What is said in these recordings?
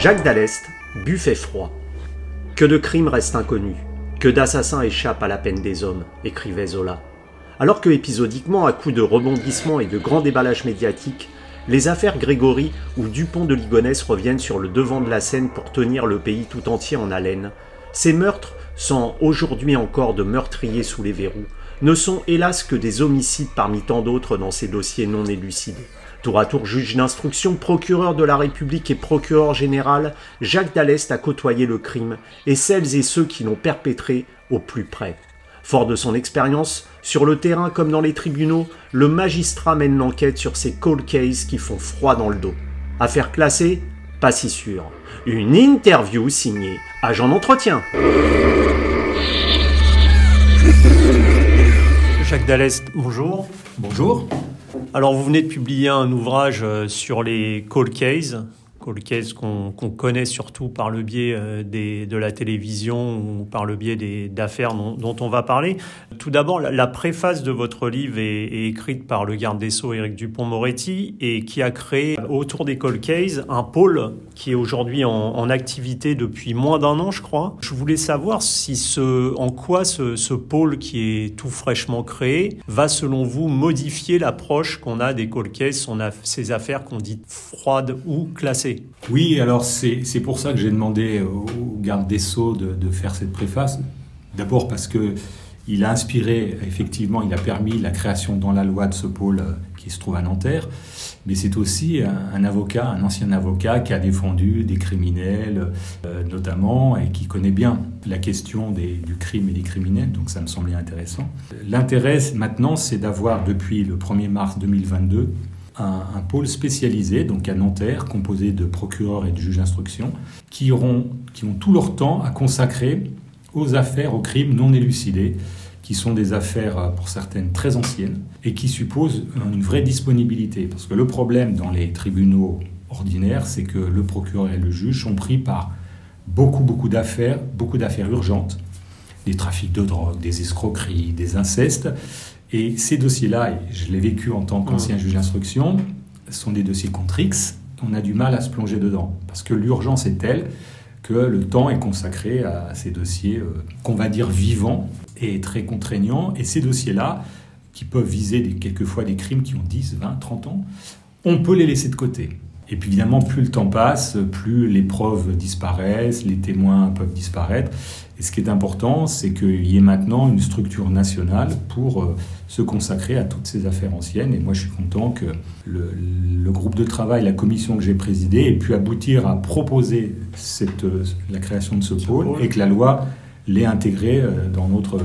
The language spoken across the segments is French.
Jacques Dallest, buffet froid. Que de crimes restent inconnus, que d'assassins échappent à la peine des hommes, écrivait Zola. Alors que épisodiquement, à coups de rebondissements et de grands déballages médiatiques, les affaires Grégory ou Dupont de Ligonnès reviennent sur le devant de la scène pour tenir le pays tout entier en haleine, ces meurtres, sans aujourd'hui encore de meurtriers sous les verrous, ne sont hélas que des homicides parmi tant d'autres dans ces dossiers non élucidés. Tour à tour juge d'instruction, procureur de la République et procureur général, Jacques Dallest a côtoyé le crime et celles et ceux qui l'ont perpétré au plus près. Fort de son expérience, sur le terrain comme dans les tribunaux, le magistrat mène l'enquête sur ces cold cases qui font froid dans le dos. Affaire classée Pas si sûr. Une interview signée Agent d'entretien. Jacques Dallest, bonjour. Bonjour. Alors, vous venez de publier un ouvrage euh, sur les cold cases, qu'on connaît surtout par le biais euh, de la télévision ou par le biais d'affaires dont, dont, on va parler. Tout d'abord, la, préface de votre livre est, écrite par le garde des Sceaux Éric Dupont-Moretti et qui a créé autour des cold cases un pôle qui est aujourd'hui en, activité depuis moins d'un an, je crois. Je voulais savoir si en quoi ce, pôle qui est tout fraîchement créé va, selon vous, modifier l'approche qu'on a des cold cases, on a ces affaires qu'on dit froides ou classées. Oui, alors c'est pour ça que j'ai demandé au garde des Sceaux de, de faire cette préface. D'abord parce que il a inspiré, effectivement, il a permis la création dans la loi de ce pôle euh, qui se trouve à Nanterre, mais c'est aussi un, avocat, un ancien avocat qui a défendu des criminels, euh, notamment, et qui connaît bien la question des, du crime et des criminels, donc ça me semblait intéressant. L'intérêt maintenant, c'est d'avoir, depuis le 1er mars 2022, un, pôle spécialisé, donc à Nanterre, composé de procureurs et de juges d'instruction, qui, qui ont tout leur temps à consacrer aux affaires, aux crimes non élucidés, qui sont des affaires pour certaines très anciennes et qui supposent une vraie disponibilité. Parce que le problème dans les tribunaux ordinaires, c'est que le procureur et le juge sont pris par beaucoup, beaucoup d'affaires, beaucoup d'affaires urgentes, des trafics de drogue, des escroqueries, des incestes. Et ces dossiers-là, je l'ai vécu en tant qu'ancien mmh. juge d'instruction, sont des dossiers contre X. On a du mal à se plonger dedans parce que l'urgence est telle que le temps est consacré à ces dossiers euh, qu'on va dire vivants et très contraignants. Et ces dossiers-là, qui peuvent viser des, quelquefois des crimes qui ont 10, 20, 30 ans, on peut les laisser de côté. Et puis évidemment, plus le temps passe, plus les preuves disparaissent, les témoins peuvent disparaître. Et ce qui est important, c'est qu'il y ait maintenant une structure nationale pour euh, se consacrer à toutes ces affaires anciennes. Et moi, je suis content que le, le groupe de travail, la commission que j'ai présidée, ait pu aboutir à proposer cette, euh, la création de ce pôle et que la loi l'ait intégré euh, dans notre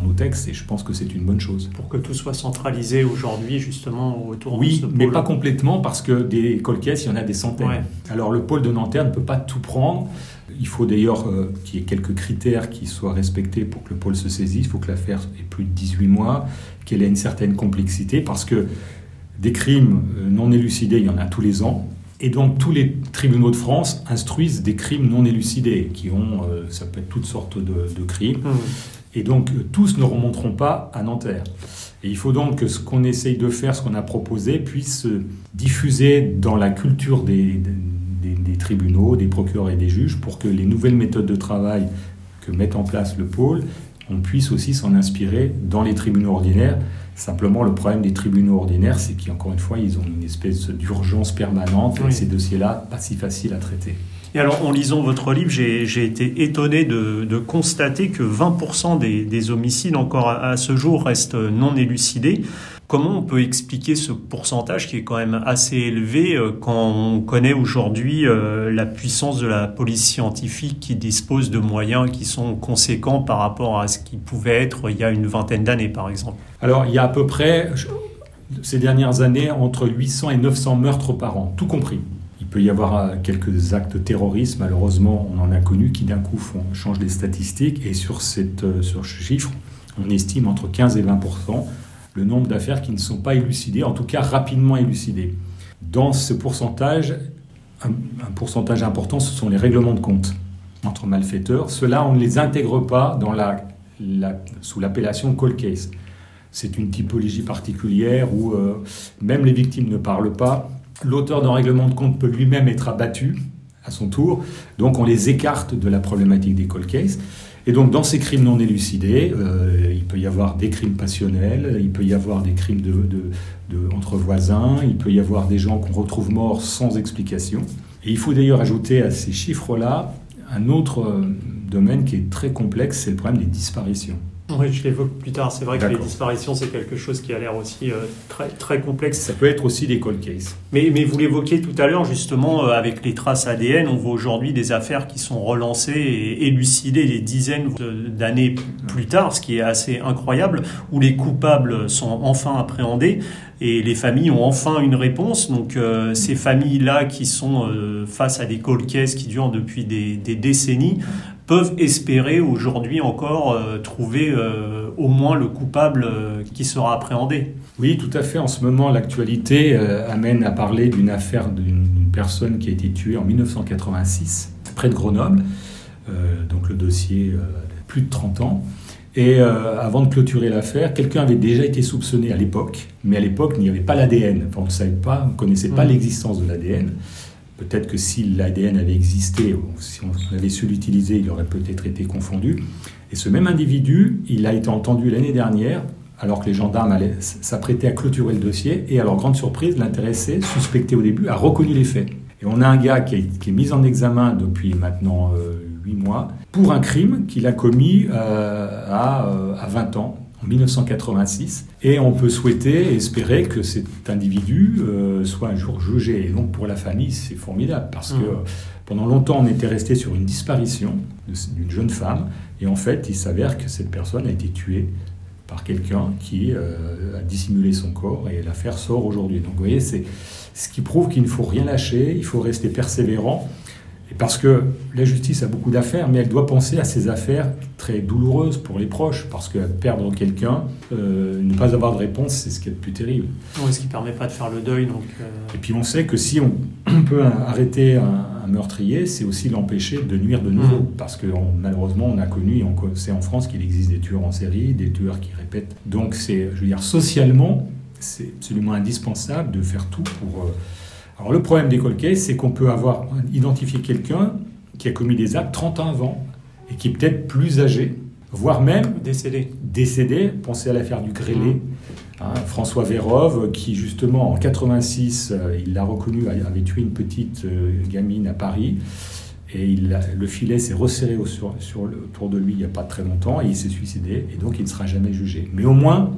dans nos, textes et je pense que c'est une bonne chose. Pour que tout soit centralisé aujourd'hui justement autour oui, de ce pôle. Oui, mais pas complètement parce que des colcaisses, il y en a des centaines. Ouais. Alors le pôle de Nanterre ne peut pas tout prendre. Il faut d'ailleurs euh, qu'il y ait quelques critères qui soient respectés pour que le pôle se saisisse. Il faut que l'affaire ait plus de 18 mois, qu'elle ait une certaine complexité parce que des crimes euh, non élucidés, il y en a tous les ans. Et donc tous les tribunaux de France instruisent des crimes non élucidés, qui ont, euh, ça peut être toutes sortes de, de crimes. Mmh. Et donc tous ne remonteront pas à Nanterre. Et il faut donc que ce qu'on essaye de faire, ce qu'on a proposé, puisse se diffuser dans la culture des, des, des, tribunaux, des procureurs et des juges, pour que les nouvelles méthodes de travail que met en place le pôle, on puisse aussi s'en inspirer dans les tribunaux ordinaires. Simplement, le problème des tribunaux ordinaires, c'est qu'encore une fois, ils ont une espèce d'urgence permanente oui. et ces dossiers-là, pas si faciles à traiter. Et alors, en lisant votre livre, j'ai été étonné de, constater que 20% des, des, homicides, encore à, à, ce jour, restent non élucidés. Comment on peut expliquer ce pourcentage qui est quand même assez élevé euh, quand on connaît aujourd'hui euh, la puissance de la police scientifique qui dispose de moyens qui sont conséquents par rapport à ce qui pouvait être il y a une vingtaine d'années, par exemple? Alors, il y a à peu près, ces dernières années, entre 800 et 900 meurtres par an, tout compris. Peut y avoir quelques actes terroristes, malheureusement, on en a connu, qui d'un coup font, changent les statistiques. Et sur, cette, euh, sur ce chiffre, on estime entre 15 et 20% le nombre d'affaires qui ne sont pas élucidées, en tout cas rapidement élucidées. Dans ce pourcentage, un, pourcentage important, ce sont les règlements de compte entre malfaiteurs. Ceux-là, on ne les intègre pas dans la, sous l'appellation cold case. C'est une typologie particulière où euh, même les victimes ne parlent pas. L'auteur d'un règlement de compte peut lui-même être abattu à son tour. Donc on les écarte de la problématique des cold cases. Et donc dans ces crimes non élucidés, euh, il peut y avoir des crimes passionnels, il peut y avoir des crimes de, entre voisins, il peut y avoir des gens qu'on retrouve morts sans explication. Et il faut d'ailleurs ajouter à ces chiffres-là un autre euh, domaine qui est très complexe, c'est le problème des disparitions. Oui, je l'évoque plus tard. C'est vrai que les disparitions, c'est quelque chose qui a l'air aussi euh, très, très complexe. Ça peut être aussi des cold cases. Mais, mais vous l'évoquiez tout à l'heure, justement, euh, avec les traces ADN, on voit aujourd'hui des affaires qui sont relancées et élucidées des dizaines d'années plus tard, ce qui est assez incroyable, où les coupables sont enfin appréhendés et les familles ont enfin une réponse. Donc euh, ces familles-là qui sont face à des cold cases qui durent depuis des, des décennies peuvent espérer aujourd'hui encore euh, trouver euh, au moins le coupable euh, qui sera appréhendé. Oui, tout à fait. En ce moment, l'actualité amène à parler d'une affaire d'une personne qui a été tuée en 1986 près de Grenoble. donc le dossier a plus de 30 ans. Et avant de clôturer l'affaire, quelqu'un avait déjà été soupçonné à l'époque, mais à l'époque, il n'y avait pas l'ADN. Enfin, on ne savait pas, on ne connaissait pas mmh. l'existence de l'ADN. Peut-être que si l'ADN avait existé, si on avait su l'utiliser, il aurait peut-être été confondu. Et ce même individu, il a été entendu l'année dernière, alors que les gendarmes s'apprêtaient à clôturer le dossier, et à leur grande surprise, l'intéressé, suspecté au début, a reconnu les faits. Et on a un gars qui est, mis en examen depuis maintenant euh, huit mois pour un crime qu'il a commis euh, à, euh, à 20 ans, 1986. Et on peut souhaiter, espérer que cet individu euh, soit un jour jugé. Et donc pour la famille, c'est formidable parce que mmh. pendant longtemps, on était resté sur une disparition d'une jeune femme. Et en fait, il s'avère que cette personne a été tuée par quelqu'un qui euh, a dissimulé son corps et l'affaire sort aujourd'hui. Donc vous voyez, c'est ce qui prouve qu'il ne faut rien lâcher, il faut rester persévérant. Et parce que la justice a beaucoup d'affaires, mais elle doit penser à ces affaires très douloureuses pour les proches, parce que perdre quelqu'un, euh, ne pas avoir de réponse, c'est ce qui est le plus terrible. Oui, ce qui ne permet pas de faire le deuil. Donc, euh. Et puis on sait que si on, peut arrêter un, meurtrier, c'est aussi l'empêcher de nuire de nouveau, mmh. parce que malheureusement on a connu, on sait en France qu'il existe des tueurs en série, des tueurs qui répètent. Donc c'est, je veux dire, socialement, c'est absolument indispensable de faire tout pour... Euh, alors le problème des cold c'est qu'on peut avoir identifié quelqu'un qui a commis des actes 30 ans avant et qui est peut-être plus âgé, voire même décédé. Décédé. Pensez à l'affaire du Grélé. Mmh. Hein, François Vérove, qui justement en 86, euh, il l'a reconnu, avait tué une petite euh, gamine à Paris. Et il le filet s'est resserré sur, sur le, autour de lui il n'y a pas très longtemps et il s'est suicidé. Et donc il ne sera jamais jugé. Mais au moins,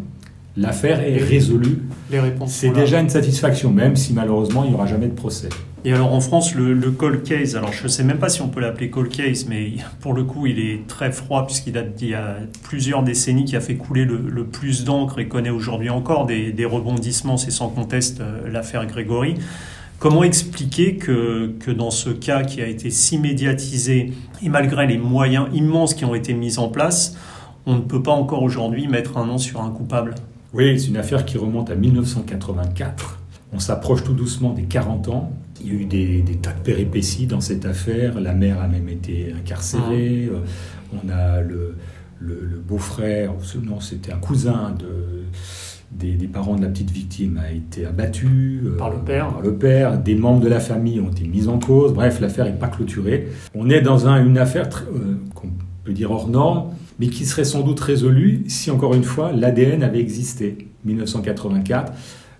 l'affaire est résolue. Les réponses C'est déjà une satisfaction, même si malheureusement il n'y aura jamais de procès. Et alors en France, le, le cold case, alors je ne sais même pas si on peut l'appeler cold case, mais pour le coup il est très froid puisqu'il date d'il y a plusieurs décennies qui a fait couler le, plus d'encre et connaît aujourd'hui encore des, rebondissements, c'est sans conteste euh, l'affaire Grégory. Comment expliquer que, que dans ce cas qui a été si médiatisé et malgré les moyens immenses qui ont été mis en place, on ne peut pas encore aujourd'hui mettre un nom sur un coupable? Oui, c'est une affaire qui remonte à 1984. On s'approche tout doucement des 40 ans. Il y a eu des, tas de péripéties dans cette affaire. La mère a même été incarcérée. Ah. Euh, on a le, beau-frère, non, c'était un cousin de, des, parents de la petite victime a été abattu. Euh, par le père. Par le père. Des membres de la famille ont été mis en cause. Bref, l'affaire n'est pas clôturée. On est dans une affaire euh, qu'on peut dire hors norme mais qui serait sans doute résolu si, encore une fois, l'ADN avait existé. 1984,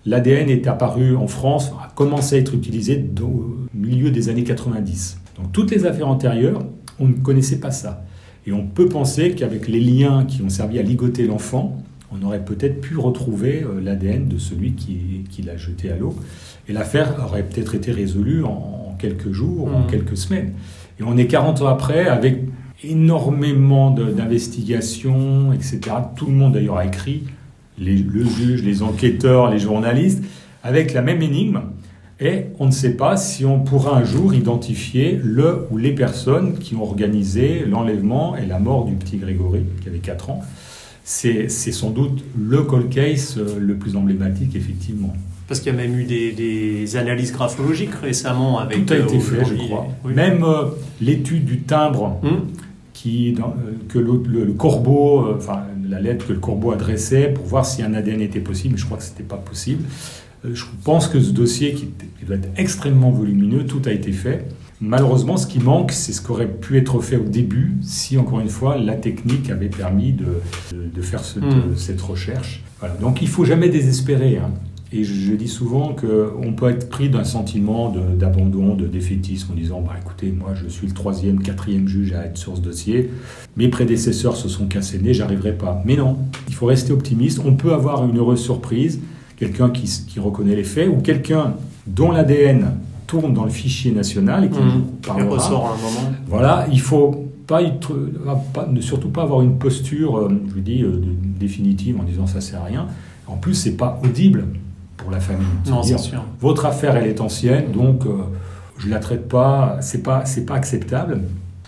l'ADN est apparu en France, a commencé à être utilisé au milieu des années 90. Donc toutes les affaires antérieures, on ne connaissait pas ça. Et on peut penser qu'avec les liens qui ont servi à ligoter l'enfant, on aurait peut-être pu retrouver euh, l'ADN de celui qui, l'a jeté à l'eau. Et l'affaire aurait peut-être été résolue en, quelques jours, en mmh. quelques semaines. Et on est 40 ans après avec énormément d'investigations, etc. Tout le monde d'ailleurs a écrit, les, le juge, les enquêteurs, les journalistes, avec la même énigme. Et on ne sait pas si on pourra un jour identifier le ou les personnes qui ont organisé l'enlèvement et la mort du petit Grégory, qui avait 4 ans. C'est sans doute le cold case euh, le plus emblématique, effectivement. Parce qu'il y a même eu des, analyses graphologiques récemment avec. Tout a été euh, fait, je crois. Même euh, l'étude du timbre. Hum qui, dans, euh, que le, corbeau, euh, enfin la lettre que le corbeau adressait pour voir si un ADN était possible, mais je crois que ce n'était pas possible. Euh, je pense que ce dossier, qui, doit être extrêmement volumineux, tout a été fait. Malheureusement, ce qui manque, c'est ce qui aurait pu être fait au début si, encore une fois, la technique avait permis de, de, faire hmm. cette recherche. Voilà. Donc il faut jamais désespérer. Hein. Et je, dis souvent qu'on peut être pris d'un sentiment d'abandon, de, défaitisme, en disant bah, écoutez, moi je suis le troisième, quatrième juge à être sur ce dossier, mes prédécesseurs se sont cassés nez, j'arriverai pas. Mais non, il faut rester optimiste. On peut avoir une heureuse surprise, quelqu'un qui, qui reconnaît les faits, ou quelqu'un dont l'ADN tourne dans le fichier national et qui mmh. parlera. ressort à un moment. Voilà, il faut pas, ne surtout pas avoir une posture, euh, je vous dis, euh, définitive en disant ça sert à rien. En plus, c'est pas audible pour la famille. Non, c'est sûr. Votre affaire, elle est ancienne, donc euh, je la traite pas. C'est pas, c'est pas acceptable.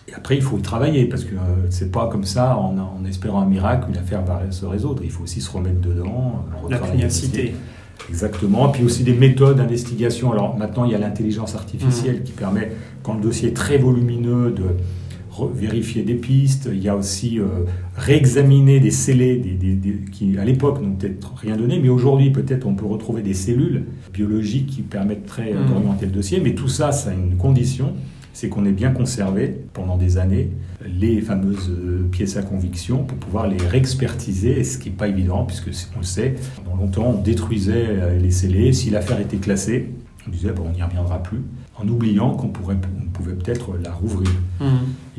Et après, il faut y travailler parce que euh, c'est pas comme ça, en, en, espérant un miracle, une affaire va se résoudre. Il faut aussi se remettre dedans. Euh, la pugnacité. Exactement. Puis aussi des méthodes d'investigation. Alors maintenant, il y a l'intelligence artificielle mmh. qui permet, quand le dossier est très volumineux, de vérifier des pistes, il y a aussi euh, réexaminer des scellés qui, à l'époque, n'ont peut-être rien donné, mais aujourd'hui, peut-être, on peut retrouver des cellules biologiques qui permettraient mmh. d'orienter le dossier. Mais tout ça, ça a une condition, c'est qu'on ait bien conservé pendant des années les fameuses euh, pièces à conviction pour pouvoir les réexpertiser, ce qui n'est pas évident, puisque on le sait, pendant longtemps, on détruisait les scellés. Si l'affaire était classée, on disait, bon, on n'y reviendra plus en oubliant qu'on on pouvait peut-être la rouvrir. Mmh.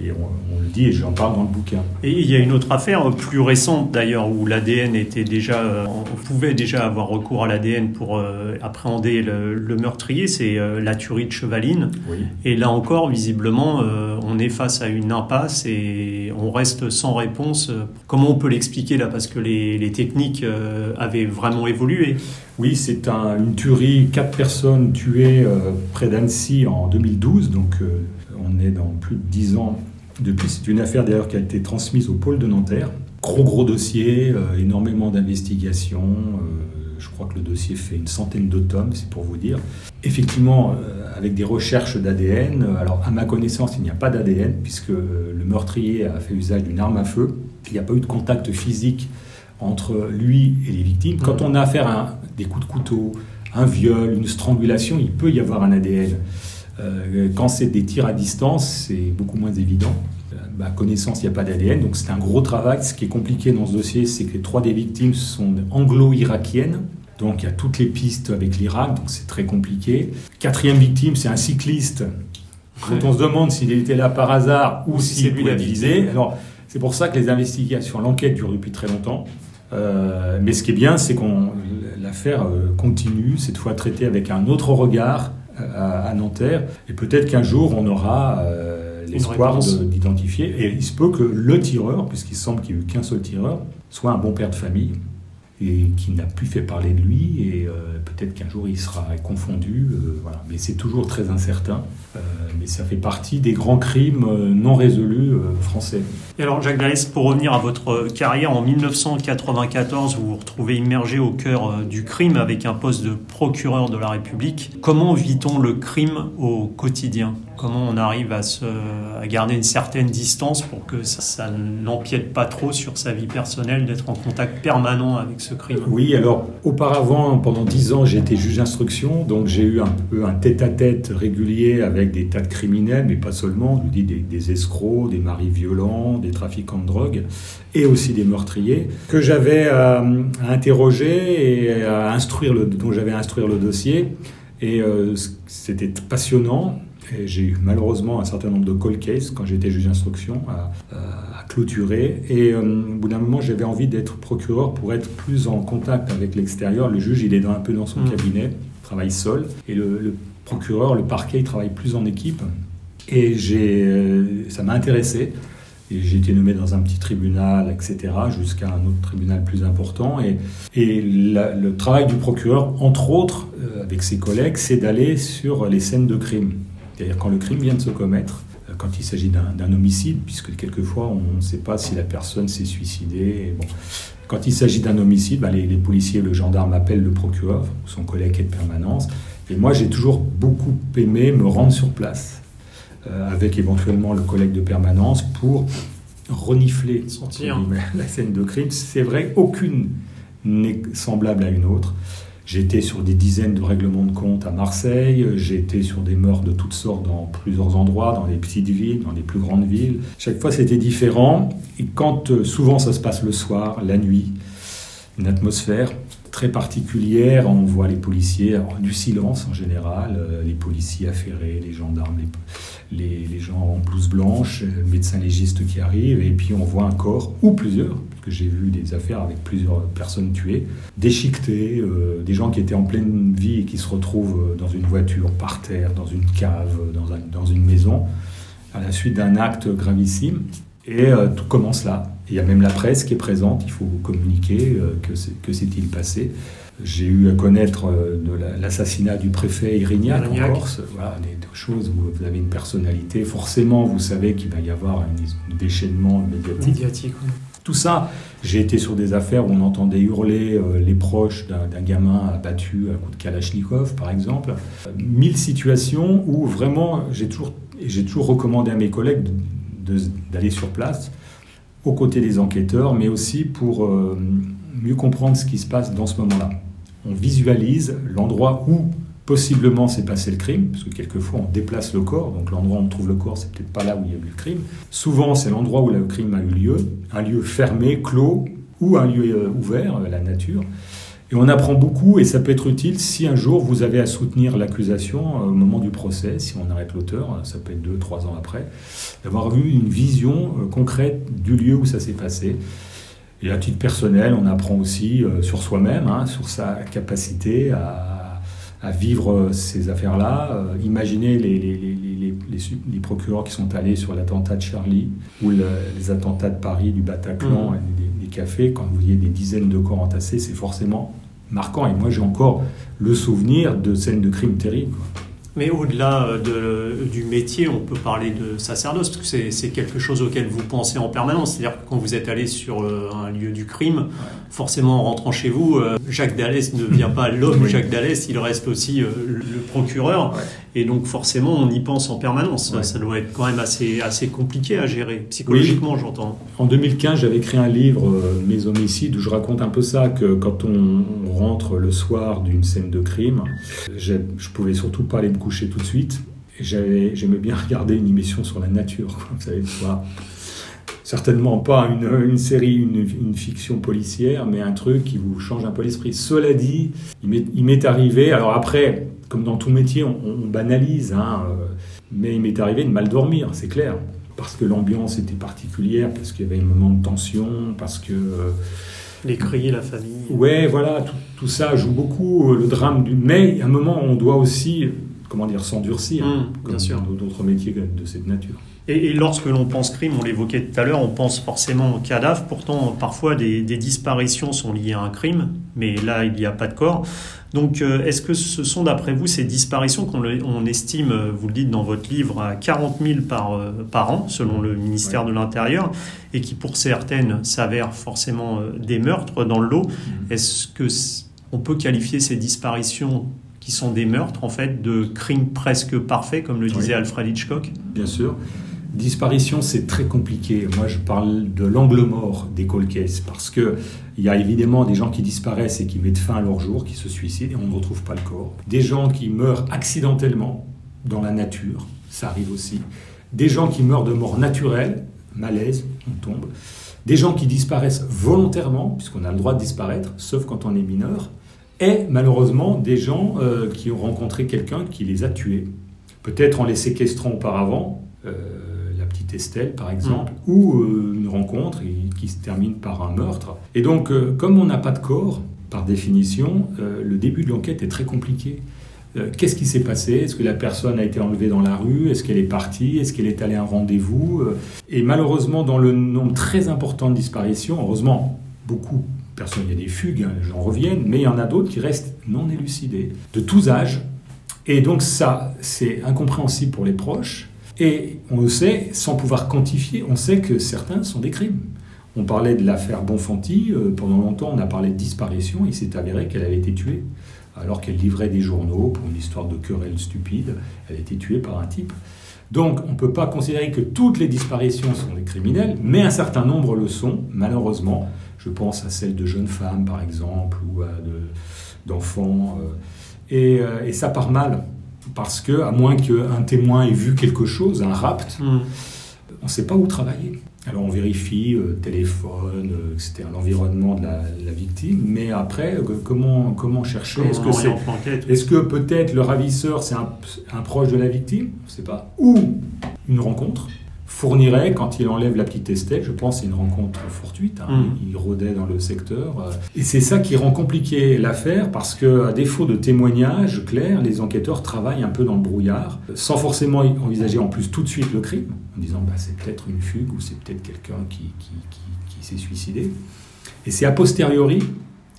Et on, le dit, et j'en parle dans le bouquin. Et il y a une autre affaire plus récente d'ailleurs, où l'ADN était déjà, euh, on pouvait déjà avoir recours à l'ADN pour euh, appréhender le, meurtrier, c'est euh, la tuerie de Chevaline. Et là encore, visiblement, on est face à une impasse et on reste sans réponse. Comment on peut l'expliquer là Parce que les, les techniques avaient vraiment évolué? Oui, c'est une tuerie, quatre personnes tuées près d'Annecy en 2012, donc on est dans plus de dix ans depuis. C'est une affaire d'ailleurs qui a été transmise au pôle de Nanterre. Gros gros dossier, euh, énormément d'investigations. Euh, je crois que le dossier fait une centaine de tomes, c'est pour vous dire. Effectivement, euh, avec des recherches d'ADN, alors à ma connaissance, il n'y a pas d'ADN puisque le meurtrier a fait usage d'une arme à feu. Il n'y a pas eu de contact physique entre lui et les victimes. Quand on a affaire à des coups de couteau, un viol, une strangulation, il peut y avoir un ADN. Euh, quand c'est des tirs à distance, c'est beaucoup moins évident. À euh, ma connaissance, il n'y a pas d'ADN, donc c'est un gros travail. Ce qui est compliqué dans ce dossier, c'est que les trois des victimes sont anglo-irakiennes. Donc il y a toutes les pistes avec l'Irak, donc c'est très compliqué. Quatrième victime, c'est un cycliste. Quand on se demande s'il était là par hasard ou s'il si l'a visé. Alors c'est pour ça que les investigations, l'enquête dure depuis très longtemps. Euh, mais ce qui est bien, c'est qu'on l'affaire continue, cette fois traitée avec un autre regard, à, Nanterre. Et peut-être qu'un jour, on aura euh, l'espoir d'identifier. Et il se peut que le tireur, puisqu'il semble qu'il n'y ait eu qu'un seul tireur, soit un bon père de famille et qui n'a plus fait parler de lui. Et euh, peut-être qu'un jour, il sera confondu. Euh, voilà. Mais c'est toujours très incertain. Mais ça fait partie des grands crimes non résolus français. Et alors, Jacques Dallès, pour revenir à votre carrière, en 1994, vous vous retrouvez immergé au cœur du crime avec un poste de procureur de la République. Comment vit-on le crime au quotidien? Comment on arrive à, se, garder une certaine distance pour que ça, ça n'empiète pas trop sur sa vie personnelle, d'être en contact permanent avec ce crime Oui, alors auparavant, pendant dix ans, j'ai été juge d'instruction, donc j'ai eu un peu un tête-à-tête régulier avec des tas de criminels, mais pas seulement, je dis des, des escrocs, des maris violents, des trafiquants de drogue, et aussi des meurtriers, que j'avais à, à, interroger et à instruire, dont j'avais à instruire le dossier. Et euh, c'était passionnant. J'ai eu malheureusement un certain nombre de cold cases quand j'étais juge d'instruction à, à, clôturer. Et euh, au bout d'un moment, j'avais envie d'être procureur pour être plus en contact avec l'extérieur. Le juge, il est un peu dans son mmh. cabinet, travaille seul. Et le, le, procureur, le parquet, il travaille plus en équipe. Et euh, ça m'a intéressé. J'ai été nommé dans un petit tribunal, etc., jusqu'à un autre tribunal plus important. Et, et la, le travail du procureur, entre autres, euh, avec ses collègues, c'est d'aller sur les scènes de crime. C'est-à-dire quand le crime vient de se commettre, euh, quand il s'agit d'un homicide, puisque quelquefois on ne sait pas si la personne s'est suicidée. Bon. Quand il s'agit d'un homicide, ben les, les, policiers, le gendarme appellent le procureur, son collègue est de permanence. Et moi, j'ai toujours beaucoup aimé me rendre sur place, euh, avec éventuellement le collègue de permanence, pour renifler Sentir. la scène de crime. C'est vrai, aucune n'est semblable à une autre. Été sur des dizaines de règlements de compte à Marseille, été sur des meurtres de toutes sortes dans plusieurs endroits, dans les petites villes, dans les plus grandes villes. Chaque fois c'était différent, et quand euh, souvent ça se passe le soir, la nuit, une atmosphère très particulière. On voit les policiers, du silence en général, euh, les policiers affairés, les gendarmes, les, les, gens en blouse blanche, le euh, médecin légiste qui arrive, et puis on voit un corps, ou plusieurs, parce que j'ai vu des affaires avec plusieurs personnes tuées, déchiquetées, euh, des gens qui étaient en pleine vie et qui se retrouvent dans une voiture, par terre, dans une cave, dans, une maison, à la suite d'un acte gravissime. Et tout commence là. Il y a même la presse qui est présente, il faut communiquer euh, que s'est-il passé. J'ai eu à connaître euh, de l'assassinat du préfet Irignac, en Corse. Voilà, des, choses où vous avez une personnalité. Forcément, vous savez qu'il va y avoir un, déchaînement médiatique. Tout ça, j'ai été sur des affaires où on entendait hurler euh, les proches d'un gamin abattu à coup de Kalachnikov, par exemple. Mille situations où vraiment, j'ai toujours, toujours recommandé à mes collègues d'aller sur place aux côtés des enquêteurs, mais aussi pour euh, mieux comprendre ce qui se passe dans ce moment-là. On visualise l'endroit où possiblement s'est passé le crime, parce que quelquefois on déplace le corps, donc l'endroit où on trouve le corps, c'est peut-être pas là où il y a eu le crime. Souvent, c'est l'endroit où le crime a eu lieu, un lieu fermé, clos, ou un lieu euh, ouvert, la nature. Et on apprend beaucoup et ça peut être utile si un jour vous avez à soutenir l'accusation euh, au moment du procès, si on arrête l'auteur, euh, ça peut être deux, trois ans après, d'avoir eu une vision euh, concrète du lieu où ça s'est passé. Et à titre personnel, on apprend aussi sur soi-même, hein, sur sa capacité à, vivre ces affaires-là. imaginez les, les, procureurs qui sont allés sur l'attentat de Charlie ou les attentats de Paris, du Bataclan, mmh. et des, cafés, quand vous voyez des dizaines de corps entassés, c'est forcément marquant. Et moi, j'ai encore le souvenir de scènes de crimes terribles. Mais au-delà de, du métier, on peut parler de sacerdoce, parce que c'est quelque chose auquel vous pensez en permanence. C'est-à-dire que quand vous êtes allé sur euh, un lieu du crime, forcément en rentrant chez vous, euh, Jacques Dallès ne vient pas l'homme Jacques Dallès, il reste aussi euh, le procureur. Et donc forcément, on y pense en permanence. Ça doit être quand même assez, assez compliqué à gérer, psychologiquement, j'entends. En 2015, j'avais écrit un livre, Mes homicides, où je raconte un peu ça, que quand on, rentre le soir d'une scène de crime, je, pouvais surtout pas aller me coucher tout de suite. J'aimais bien regarder une émission sur la nature, vous savez, soit certainement pas une, une série, une, une, fiction policière, mais un truc qui vous change un peu l'esprit. Cela dit, il m'est arrivé, alors après, comme dans tout métier, on, banalise, hein, euh, mais il m'est arrivé de mal dormir, c'est clair, parce que l'ambiance était particulière, parce qu'il y avait un moment de tension, parce que... Euh, les cris, la famille. Ouais, voilà, tout, tout, ça joue beaucoup, euh, le drame du... Mais à un moment, on doit aussi, comment dire, s'endurcir, mmh, comme dans d'autres métiers de cette nature. Et, lorsque l'on pense crime, on l'évoquait tout à l'heure, on pense forcément au cadavre. Pourtant, parfois, des, disparitions sont liées à un crime, mais là, il n'y a pas de corps. Donc, euh, est-ce que ce sont, d'après vous, ces disparitions qu'on on estime, euh, vous le dites dans votre livre, à 40 000 par, euh, par an, selon le ministère de l'Intérieur, et qui, pour certaines, s'avèrent forcément des meurtres dans le lot? Mmh. Est-ce que on peut qualifier ces disparitions qui sont des meurtres, en fait, de crimes presque parfaits, comme le disait Alfred Hitchcock? Bien sûr. Disparition, c'est très compliqué. Moi, je parle de l'angle mort des cold cases parce que il y a évidemment des gens qui disparaissent et qui mettent fin à leur jour, qui se suicident et on ne retrouve pas le corps. Des gens qui meurent accidentellement dans la nature, ça arrive aussi. Des gens qui meurent de mort naturelle, malaise, on tombe. Des gens qui disparaissent volontairement, puisqu'on a le droit de disparaître, sauf quand on est mineur. Et malheureusement, des gens euh, qui ont rencontré quelqu'un qui les a tués. Peut-être en les séquestrant auparavant. Euh, Estelle, par exemple, mm. ou euh, une rencontre qui se termine par un meurtre. Et donc, euh, comme on n'a pas de corps, par définition, euh, le début de l'enquête est très compliqué. Qu'est-ce qui s'est passé? Est-ce que la personne a été enlevée dans la rue? Est-ce qu'elle est partie? Est-ce qu'elle est allée à un rendez-vous? Et malheureusement, dans le nombre très important de disparitions, heureusement, beaucoup, personne, il y a des fugues, hein, j'en reviens, mais il y en a d'autres qui restent non élucidées, de tous âges. Et donc ça, c'est incompréhensible pour les proches. Et on le sait, sans pouvoir quantifier, on sait que certains sont des crimes. On parlait de l'affaire Bonfanti, euh, pendant longtemps on a parlé de disparition, il s'est avéré qu'elle avait été tuée, alors qu'elle livrait des journaux pour une histoire de querelle stupide, elle a été tuée par un type. Donc on ne peut pas considérer que toutes les disparitions sont des criminels, mais un certain nombre le sont, malheureusement, je pense à celle de jeunes femmes, par exemple, ou d'enfants. Et, et, ça part mal, parce que, à moins qu'un témoin ait vu quelque chose, un rapt, mm. on ne sait pas où travailler. Alors on vérifie euh, téléphone, euh, etc., l'environnement de la, victime, mais après, euh, comment, comment chercher? Est-ce que, c'est, est-ce que peut-être le ravisseur, c'est un, un proche de la victime? On ne sait pas. Ou une rencontre fournirait, quand il enlève la petite Estelle, je pense c'est une rencontre fortuite, hein. mm. il rôdait dans le secteur. Euh. Et c'est ça qui rend compliqué l'affaire, parce que à défaut de témoignages clairs, les enquêteurs travaillent un peu dans le brouillard, sans forcément envisager en plus tout de suite le crime, en disant bah, c'est peut-être une fugue ou c'est peut-être quelqu'un qui, qui, qui, s'est suicidé. Et c'est a posteriori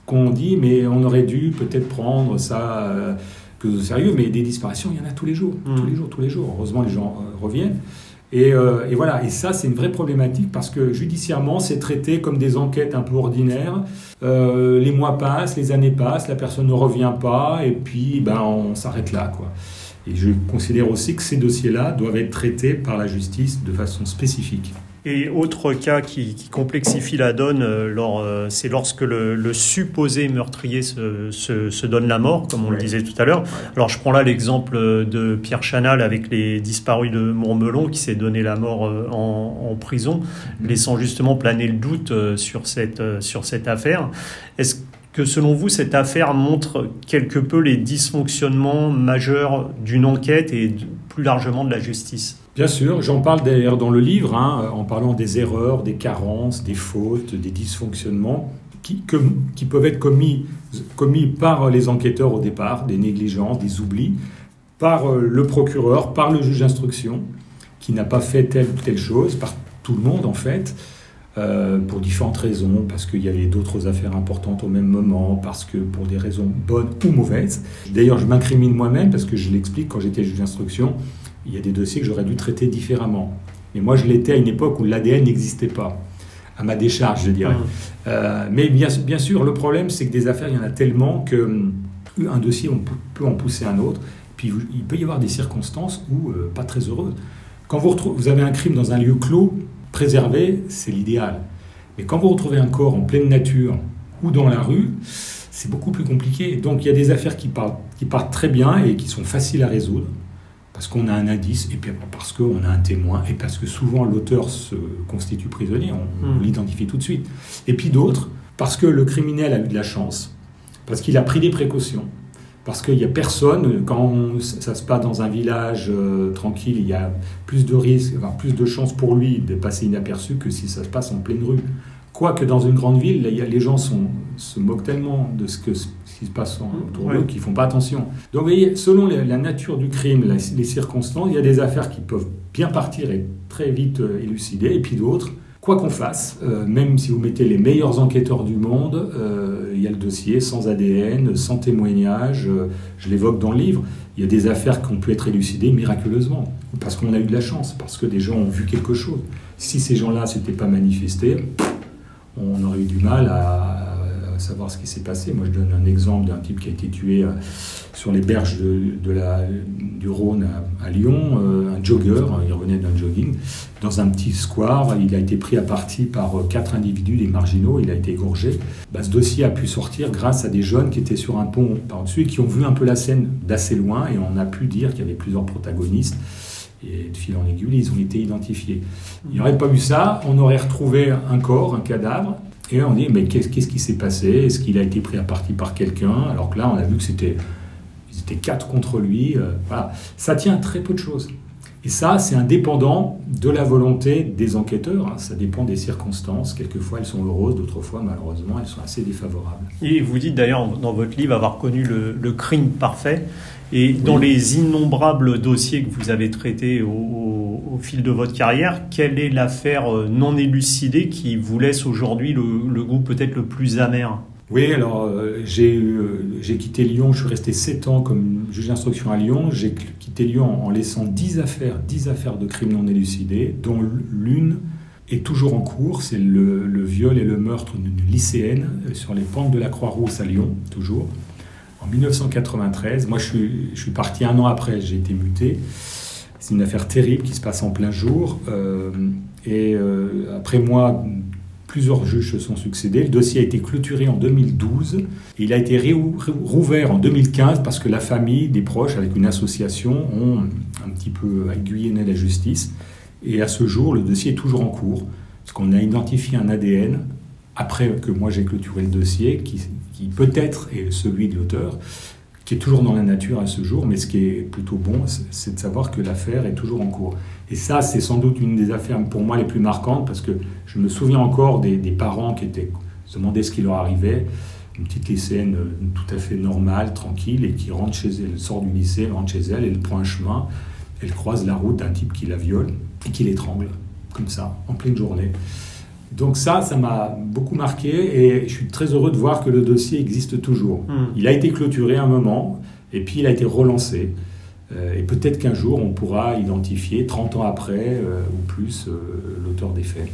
qu'on dit mais on aurait dû peut-être prendre ça euh, que au sérieux, mais des disparitions, il y en a tous les jours, mm. tous les jours, tous les jours. Heureusement, les gens euh, reviennent. Euh, et, voilà, et ça c'est une vraie problématique parce que judiciairement c'est traité comme des enquêtes un peu ordinaires. Euh, les mois passent, les années passent, la personne ne revient pas et puis ben, on s'arrête là. Quoi. Et je considère aussi que ces dossiers-là doivent être traités par la justice de façon spécifique. Et autre cas qui, complexifie la donne, euh, euh, c'est lorsque le, supposé meurtrier se, donne la mort, comme on le disait tout à l'heure. Alors je prends là l'exemple de Pierre Chanal avec les disparus de Montmelon qui s'est donné la mort euh, en, prison, laissant justement planer le doute sur cette, sur cette affaire. Est-ce que selon vous, cette affaire montre quelque peu les dysfonctionnements majeurs d'une enquête et plus largement de la justice? Bien sûr, j'en parle d'ailleurs dans le livre, hein, en parlant des erreurs, des carences, des fautes, des dysfonctionnements qui, peuvent être commis, commis par les enquêteurs au départ, des négligences, des oublis, par euh, le procureur, par le juge d'instruction, qui n'a pas fait telle ou telle chose, par tout le monde en fait, euh, pour différentes raisons, parce qu'il y avait d'autres affaires importantes au même moment, parce que pour des raisons bonnes ou mauvaises. D'ailleurs, je m'incrimine moi-même, parce que je l'explique quand j'étais juge d'instruction, il y a des dossiers que j'aurais dû traiter différemment. Mais moi, je l'étais à une époque où l'ADN n'existait pas, à ma décharge, je dirais. Mmh. Euh, mais bien, bien, sûr, le problème, c'est que des affaires, il y en a tellement que euh, un dossier, on peut en pousser un autre. Puis il peut y avoir des circonstances où euh, pas très heureuses. Quand vous, vous avez un crime dans un lieu clos, préservé, c'est l'idéal. Mais quand vous retrouvez un corps en pleine nature ou dans la rue, c'est beaucoup plus compliqué. Donc il y a des affaires qui partent, qui partent très bien et qui sont faciles à résoudre parce qu'on a un indice, et puis parce qu'on a un témoin, et parce que souvent l'auteur se constitue prisonnier, on, hmm. l'identifie tout de suite. Et puis d'autres, parce que le criminel a eu de la chance, parce qu'il a pris des précautions, parce qu'il n'y a personne, quand ça se passe dans un village euh, tranquille, il y a plus de risques, plus de chances pour lui de passer inaperçu que si ça se passe en pleine rue. Quoique dans une grande ville, les gens se moquent tellement de ce, que, qui se passe autour d'eux qu'ils ne font pas attention. Donc vous voyez, selon la nature du crime, les circonstances, il y a des affaires qui peuvent bien partir et très vite euh, élucider, et puis d'autres, quoi qu'on fasse, euh, même si vous mettez les meilleurs enquêteurs du monde, euh, il y a le dossier sans ADN, sans témoignage, je l'évoque dans le livre, il y a des affaires qui ont pu être élucidées miraculeusement, parce qu'on a eu de la chance, parce que des gens ont vu quelque chose. Si ces gens-là ne s'étaient pas manifestés, on aurait eu du mal à, savoir ce qui s'est passé. Moi, je donne un exemple d'un type qui a été tué euh, sur les berges de, la, du Rhône à, Lyon, euh, un jogger, il revenait d'un jogging, dans un petit square. Il a été pris à partie par euh, quatre individus, des marginaux, il a été égorgé. Bah, ce dossier a pu sortir grâce à des jeunes qui étaient sur un pont par-dessus et qui ont vu un peu la scène d'assez loin, et on a pu dire qu'il y avait plusieurs protagonistes et de fil en aiguille, ils ont été identifiés. Il n'y aurait pas eu ça, on aurait retrouvé un corps, un cadavre, et on dit, mais qu'est-ce qui s'est passé? Est-ce qu'il a été pris à partie par quelqu'un? Alors que là, on a vu que c'était quatre contre lui. Euh. Ça tient à très peu de choses. Et ça, c'est indépendant de la volonté des enquêteurs. Hein. Ça dépend des circonstances. Quelquefois, elles sont heureuses, d'autres fois, malheureusement, elles sont assez défavorables. Et vous dites d'ailleurs dans votre livre avoir connu le crime parfait. Et dans les innombrables dossiers que vous avez traités au, fil de votre carrière, quelle est l'affaire euh, non élucidée qui vous laisse aujourd'hui le, goût peut-être le plus amer? Oui, alors euh, euh, j'ai quitté Lyon, je suis resté 7 ans comme juge d'instruction à Lyon. J'ai quitté Lyon en laissant 10 affaires, 10 affaires de crimes non élucidés, dont l'une est toujours en cours, c'est le, le, viol et le meurtre d'une lycéenne sur les pentes de la Croix-Rousse à Lyon, toujours en 1993. Moi, je suis, parti un an après, j'ai été muté. C'est une affaire terrible qui se passe en plein jour. Euh, et euh, après moi, Plusieurs juges se sont succédés. Le dossier a été clôturé en 2012 et il a été rouvert en 2015 parce que la famille, des proches, avec une association, ont un petit peu aiguillonné la justice. Et à ce jour, le dossier est toujours en cours parce qu'on a identifié un ADN après que moi j'ai clôturé le dossier qui, qui peut-être est celui de l'auteur qui est toujours dans la nature à ce jour, mais ce qui est plutôt bon, c'est de savoir que l'affaire est toujours en cours. Et ça, c'est sans doute une des affaires pour moi les plus marquantes, parce que je me souviens encore des, parents qui étaient, se demandaient ce qui leur arrivait, une petite lycéenne euh, tout à fait normale, tranquille, et qui rentre chez elle, sort du lycée, rentre chez elle, elle prend un chemin, elle croise la route d'un type qui la viole et qui l'étrangle, comme ça, en pleine journée. Donc ça, ça m'a beaucoup marqué et je suis très heureux de voir que le dossier existe toujours. Hmm. Il a été clôturé un moment et puis il a été relancé. Euh, et peut-être qu'un jour, on pourra identifier, 30 ans après euh, ou plus, euh, l'auteur des faits.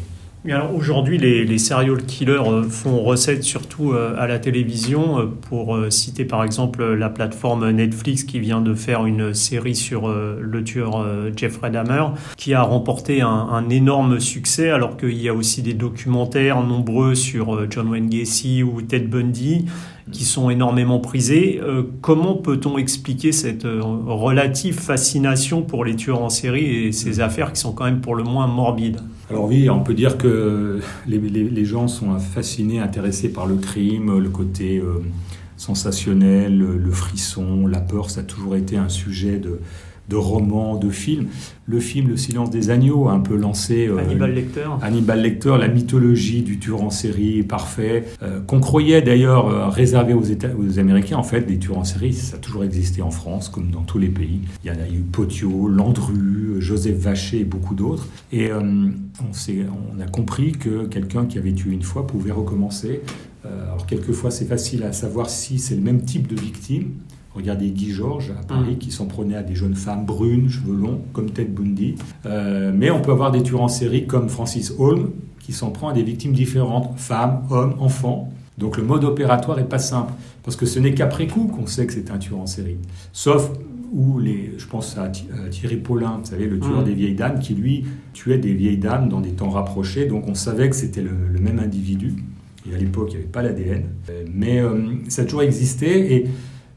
Aujourd'hui, les, les, serial killers euh, font recette surtout euh, à la télévision. Euh, pour citer par exemple la plateforme Netflix qui vient de faire une série sur le tueur Jeffrey Dahmer, qui a remporté un, un énorme succès, alors qu'il y a aussi des documentaires nombreux sur John Wayne Gacy ou Ted Bundy qui sont énormément prisés. Comment peut-on expliquer cette relative fascination pour les tueurs en série et ces affaires qui sont quand même pour le moins morbides? Alors oui, on peut dire que les, gens sont fascinés, intéressés par le crime, le côté euh, sensationnel, le frisson, la peur, ça a toujours été un sujet de de romans, de films. Le film Le silence des agneaux a un peu lancé euh, Hannibal Lecter. Hannibal Lecter, la mythologie du tueur en série parfait, euh, qu'on croyait d'ailleurs euh, réservé aux, États, aux Américains. En fait, des tueurs en série, ça a toujours existé en France, comme dans tous les pays. Il y en a eu Potio, Landru, Joseph Vacher et beaucoup d'autres. Et on, on a compris que quelqu'un qui avait tué une fois pouvait recommencer. Alors quelquefois, c'est facile à savoir si c'est le même type de victime. Regardez Guy Georges à Paris mm. qui s'en prenait à des jeunes femmes brunes, cheveux longs, comme Ted Bundy. Euh, mais on peut avoir des tueurs en série comme Francis Holm qui s'en prend à des victimes différentes, femmes, hommes, enfants. Donc le mode opératoire est pas simple parce que ce n'est qu'après coup qu'on sait que c'est un tueur en série. Sauf où les, je pense à Thierry Paulin, vous savez, le tueur mm. des vieilles dames, qui lui tuait des vieilles dames dans des temps rapprochés. Donc on savait que c'était le, même individu. Et à l'époque, il n'y avait pas l'ADN. Mais euh, ça a toujours existé. Et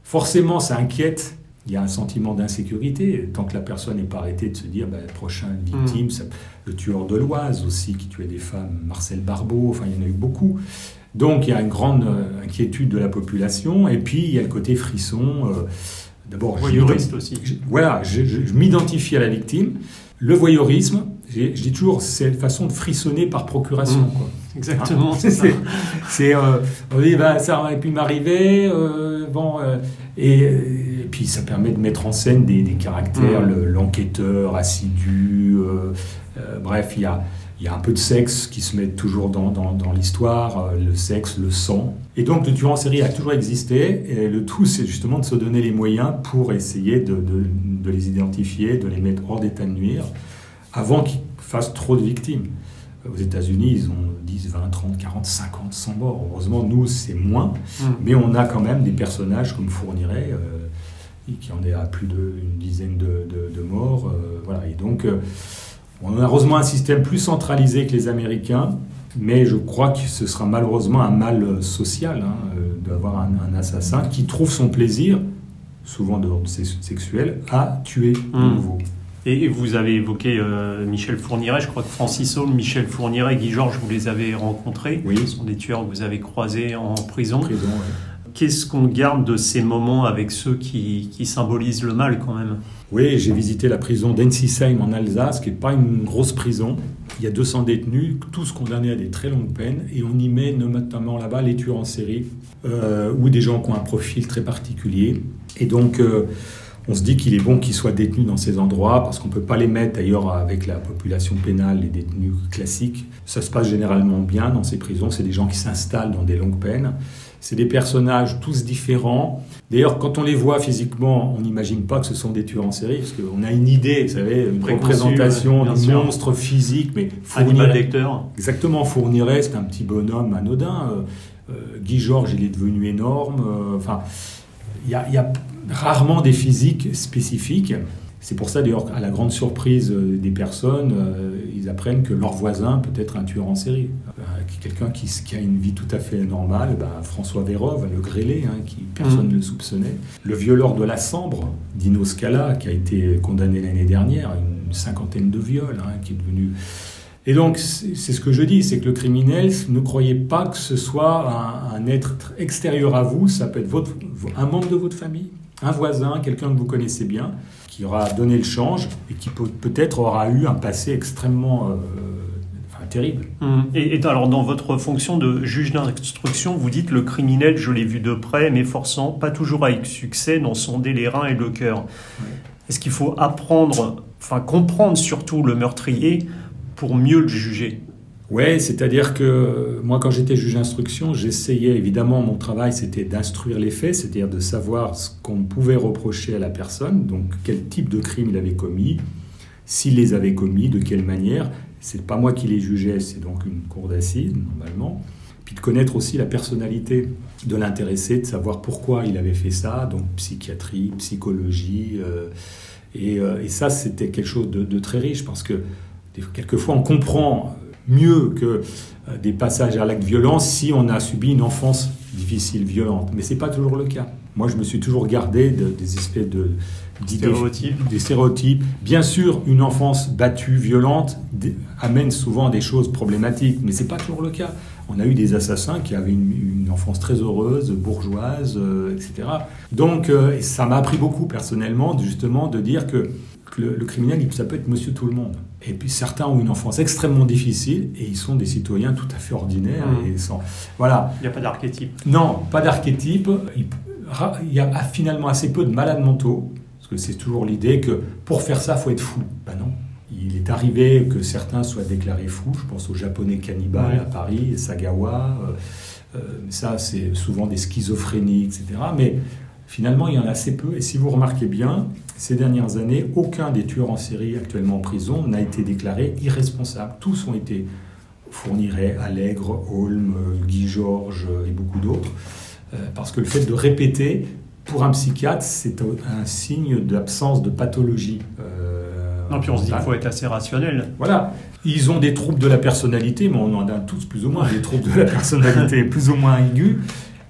Forcément, ça inquiète. Il y a un sentiment d'insécurité. Tant que la personne n'est pas arrêtée de se dire, bah, prochaine victime, mm. le tueur de l'Oise aussi, qui tuait des femmes, Marcel Barbeau, enfin, il y en a eu beaucoup. Donc, il y a une grande euh, inquiétude de la population. Et puis, il y a le côté frisson. Euh, d'abord, voyeuriste aussi. voilà, je, m'identifie à la victime. Le voyeurisme, je dis toujours, c'est une façon de frissonner par procuration. Mm. Quoi. Exactement, c'est ça. C'est, euh, oui, bah, ça aurait pu m'arriver, euh, bon, euh, et, puis ça permet de mettre en scène des, caractères, mm. l'enquêteur assidu, bref, il y a, y a un peu de sexe qui se met toujours dans, dans, l'histoire, le sexe, le sang. Et donc le tueur en série a toujours existé, et le tout c'est justement de se donner les moyens pour essayer de, de, de les identifier, de les mettre hors d'état de nuire, avant qu'ils fassent trop de victimes. Aux États-Unis, ils ont 10, 20, 30, 40, 50, 100 morts. Heureusement, nous, c'est moins. Mm. Mais on a quand même des personnages comme Fourniret, euh, qui en est à plus d'une dizaine de, morts. Euh, voilà. Et donc, euh, on a heureusement un système plus centralisé que les Américains. Mais je crois que ce sera malheureusement un mal social hein, d'avoir un, assassin qui trouve son plaisir, souvent d'ordre sexuel, à tuer de mm. Et vous avez évoqué euh, Michel Fourniret, je crois que Francis Holm, Michel Fourniret, Guy Georges, vous les avez rencontrés. Oui. Ce sont des tueurs que vous avez croisés en prison. prison Qu'est-ce qu'on garde de ces moments avec ceux qui, qui symbolisent le mal quand même? Oui, j'ai visité la prison d'Ensisheim en Alsace, qui n'est pas une grosse prison. Il y a 200 détenus, tous condamnés à des très longues peines, et on y met notamment là-bas les tueurs en série, euh, ou des gens qui ont un profil très particulier. Et donc... Euh, on se dit qu'il est bon qu'ils soient détenus dans ces endroits parce qu'on ne peut pas les mettre d'ailleurs avec la population pénale, les détenus classiques. Ça se passe généralement bien dans ces prisons. C'est des gens qui s'installent dans des longues peines. C'est des personnages tous différents. D'ailleurs, quand on les voit physiquement, on n'imagine pas que ce sont des tueurs en série, parce qu'on a une idée, vous savez, une représentation d'un monstre physique, mais lecteur. Exactement, Fourniret, c'est un petit bonhomme anodin. Euh, euh, Guy Georges, il est devenu énorme. Euh, enfin, il y a, rarement des physiques spécifiques. C'est pour ça, d'ailleurs, à la grande surprise euh, des personnes, euh, ils apprennent que leur voisin peut être un tueur en série. Euh, quelqu'un qui, qui, a une vie tout à fait normale, ben, François Vérove, le grêlé, hein, qui personne mmh. ne le soupçonnait. Le violeur de la Sambre, Dino Scala, qui a été condamné l'année dernière une cinquantaine de viols, hein, qui est devenu... Et donc, c'est ce que je dis, c'est que le criminel, ne croyez pas que ce soit un, un être extérieur à vous, ça peut être votre, un membre de votre famille, un voisin, quelqu'un que vous connaissez bien, qui aura donné le change et qui peut-être aura eu un passé extrêmement euh, terrible. Hum. Et, alors, dans votre fonction de juge d'instruction, vous dites le criminel, je l'ai vu de près, mais forçant, pas toujours avec succès, d'en sonder les reins et le cœur. Est-ce qu'il faut apprendre, enfin comprendre surtout le meurtrier pour mieux le juger? Oui, c'est-à-dire que moi, quand j'étais juge d'instruction, j'essayais, évidemment, mon travail, c'était d'instruire les faits, c'est-à-dire de savoir ce qu'on pouvait reprocher à la personne, donc quel type de crime il avait commis, s'il les avait commis, de quelle manière. C'est pas moi qui les jugeais, c'est donc une cour d'assises, normalement. Puis de connaître aussi la personnalité de l'intéressé, de savoir pourquoi il avait fait ça, donc psychiatrie, psychologie. Euh, euh, et, ça, c'était quelque chose de, de, très riche, parce que quelquefois, on comprend mieux que euh, des passages à l'acte violent si on a subi une enfance difficile, violente. Mais ce n'est pas toujours le cas. Moi, je me suis toujours gardé des espèces de stéréotypes. des stéréotypes. Bien sûr, une enfance battue, violente, amène souvent des choses problématiques, mais ce n'est pas toujours le cas. On a eu des assassins qui avaient une, enfance très heureuse, bourgeoise, euh, etc. Donc, euh, ça m'a appris beaucoup personnellement, justement, de dire que le, criminel, ça peut être monsieur tout le monde. Et puis certains ont une enfance extrêmement difficile et ils sont des citoyens tout à fait ordinaires. Mmh. Et sans, voilà. Il n'y a pas d'archétype. Non, pas d'archétype. Il, y a finalement assez peu de malades mentaux, parce que c'est toujours l'idée que pour faire ça, il faut être fou. Ben non. Il est arrivé que certains soient déclarés fous. Je pense aux japonais cannibales à Paris, Sagawa. Euh, euh, ça, c'est souvent des schizophrénies, etc. Mais Finalement, il y en a assez peu. Et si vous remarquez bien, ces dernières années, aucun des tueurs en série actuellement en prison n'a été déclaré irresponsable. Tous ont été Fourniret, Allègre, Holm, Guy Georges et beaucoup d'autres. Euh, parce que le fait de répéter, pour un psychiatre, c'est un signe d'absence de pathologie. Euh, non, puis on se dit qu'il faut être assez rationnel. Voilà. Ils ont des troubles de la personnalité, mais on en a tous plus ou moins des troubles de la personnalité plus ou moins aigus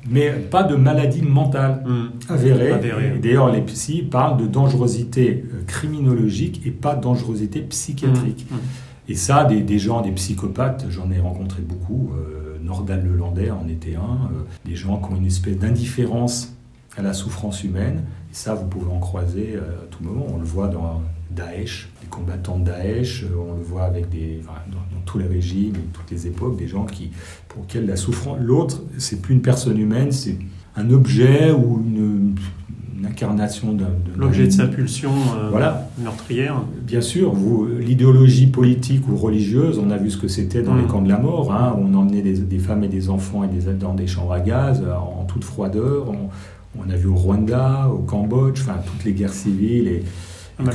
mais pas de maladie mentale mmh. avérée. D'ailleurs, les psy parlent de dangerosité euh, criminologique et pas dangerosité psychiatrique. Mmh. Mmh. Et ça, des, gens, des psychopathes, j'en ai rencontré beaucoup. Euh, Nordal Lelandais en était un. Euh, des gens qui ont une espèce d'indifférence à la souffrance humaine. Et ça, vous pouvez en croiser à tout moment. On le voit dans Daesh, les combattants de Daesh, on le voit avec des, dans, tous les régimes toutes les époques, des gens qui, pour lesquels la souffrance, l'autre, c'est plus une personne humaine, c'est un objet ou une, incarnation d'un. L'objet de sa pulsion euh, voilà. meurtrière. Bien sûr, l'idéologie politique ou religieuse, on a vu ce que c'était dans les mm. camps de la mort. Hein, on emmenait des, des, femmes et des enfants et des, dans des chambres à gaz en, toute froideur. On, on, a vu au Rwanda, au Cambodge, enfin toutes les guerres civiles et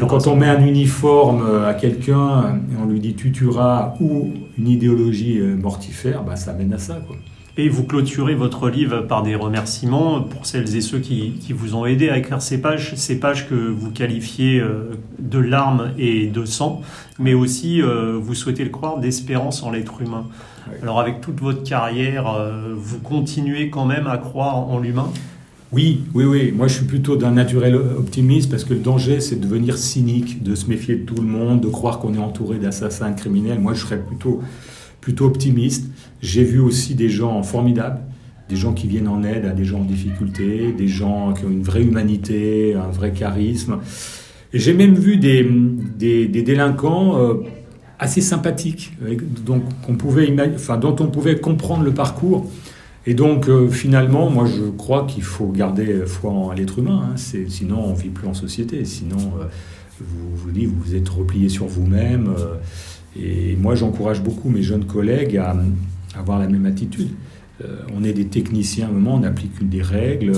quand on met un uniforme euh, à quelqu'un et on lui dit tu tueras ou une idéologie euh, mortifère, bah, ça mène à ça. Quoi. Et vous clôturez votre livre par des remerciements pour celles et ceux qui, qui, vous ont aidé à écrire ces pages, ces pages que vous qualifiez euh, de larmes et de sang, mais aussi, vous souhaitez le croire, d'espérance en l'être humain. Alors avec toute votre carrière, vous continuez quand même à croire en l'humain? Oui, oui, oui. Moi, je suis plutôt d'un naturel optimiste parce que le danger, c'est de devenir cynique, de se méfier de tout le monde, de croire qu'on est entouré d'assassins criminels. Moi, je serais plutôt, plutôt optimiste. J'ai vu aussi des gens formidables, des gens qui viennent en aide à des gens en difficulté, des gens qui ont une vraie humanité, un vrai charisme. Et j'ai même vu des, des, délinquants euh, assez sympathiques, donc, on pouvait dont on pouvait comprendre le parcours. Et donc, euh, finalement, moi, je crois qu'il faut garder foi en l'être humain. Hein. sinon, on ne vit plus en société. Sinon, euh, vous vous dites, vous êtes replié sur vous-même. Euh, et moi, j'encourage beaucoup mes jeunes collègues à, avoir la même attitude. on est des techniciens à un moment, on applique des règles,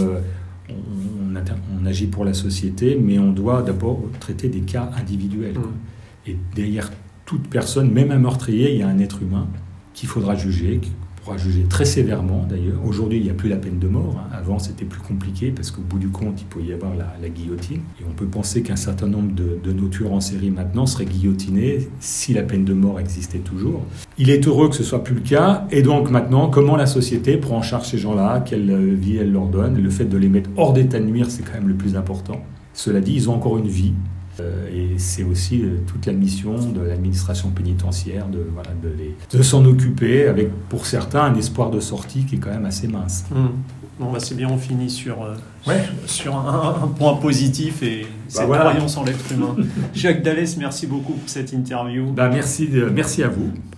on, agit pour la société, mais on doit d'abord traiter des cas individuels. Mmh. Et derrière toute personne, même un meurtrier, il y a un être humain qu'il faudra juger, pourra juger très sévèrement d'ailleurs. Aujourd'hui, il n'y a plus la peine de mort. Hein. Avant, c'était plus compliqué parce qu'au bout du compte, il pouvait y avoir la, guillotine. Et on peut penser qu'un certain nombre de, de, nos tueurs en série maintenant seraient guillotinés si la peine de mort existait toujours. Il est heureux que ce soit plus le cas. Et donc maintenant, comment la société prend en charge ces gens-là? Quelle vie elle leur donne? Le fait de les mettre hors d'état de nuire, c'est quand même le plus important. Cela dit, ils ont encore une vie. Euh, et c'est aussi euh, toute la mission de l'administration pénitentiaire de, voilà, de, de s'en occuper, avec pour certains un espoir de sortie qui est quand même assez mince. Mmh. Bon, bah c'est bien, on finit sur, euh, sur, un, point positif et bah cette croyance en l'être humain. Jacques Dallès, merci beaucoup pour cette interview. Bah merci, merci à vous.